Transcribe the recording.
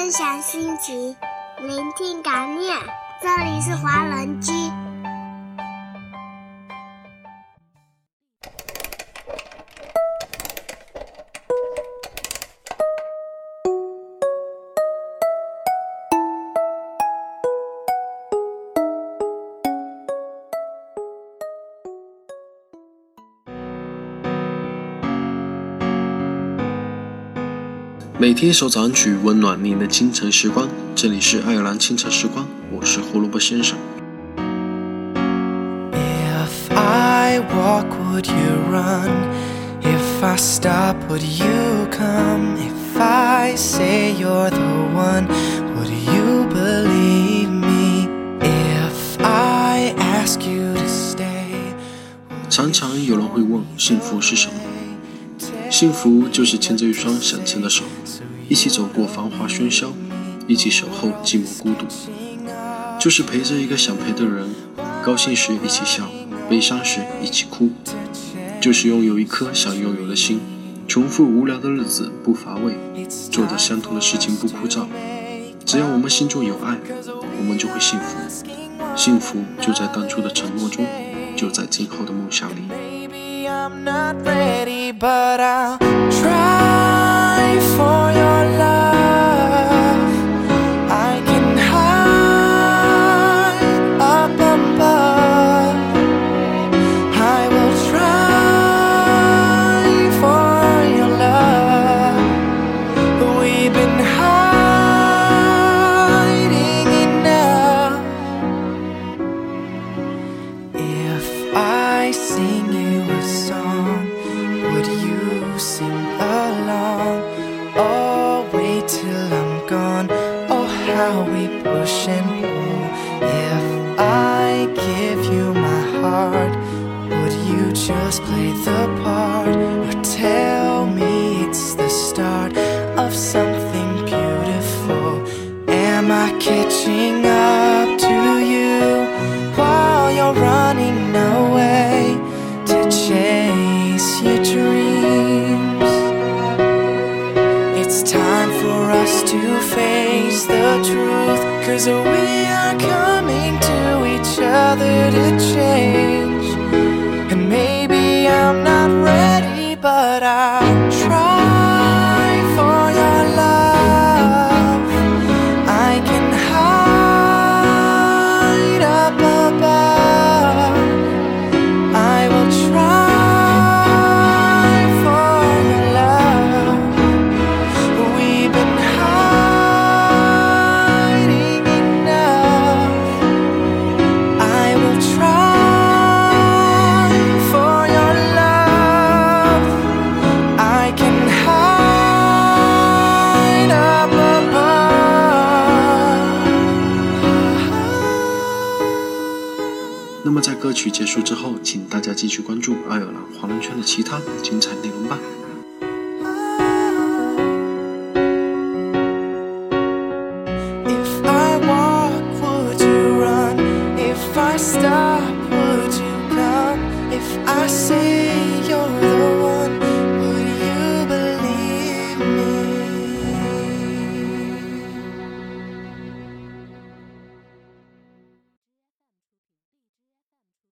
分享心情，聆听感念。这里是华人居。每天一首早安曲，温暖您的清晨时光。这里是爱尔兰清晨时光，我是胡萝卜先生。If I walk, would you run? If I stop, would you come? If I say you're the one, would you believe me? If I ask you to stay, 常常有人会问，幸福是什么？幸福就是牵着一双想牵的手，一起走过繁华喧嚣，一起守候寂寞孤独。就是陪着一个想陪的人，高兴时一起笑，悲伤时一起哭。就是拥有一颗想拥有的心，重复无聊的日子不乏味，做着相同的事情不枯燥。只要我们心中有爱，我们就会幸福。幸福就在当初的承诺中，就在今后的梦想里。You sing along? Oh, wait till I'm gone. Oh, how we push and pull. If I give you my heart, would you just play the part? Or tell me it's the start of something beautiful? Am I catching up to you while you're running away Cause we are coming to each other to change. And maybe I'm not ready, but I'll 歌曲结束之后，请大家继续关注爱尔兰华人圈的其他精彩内容吧。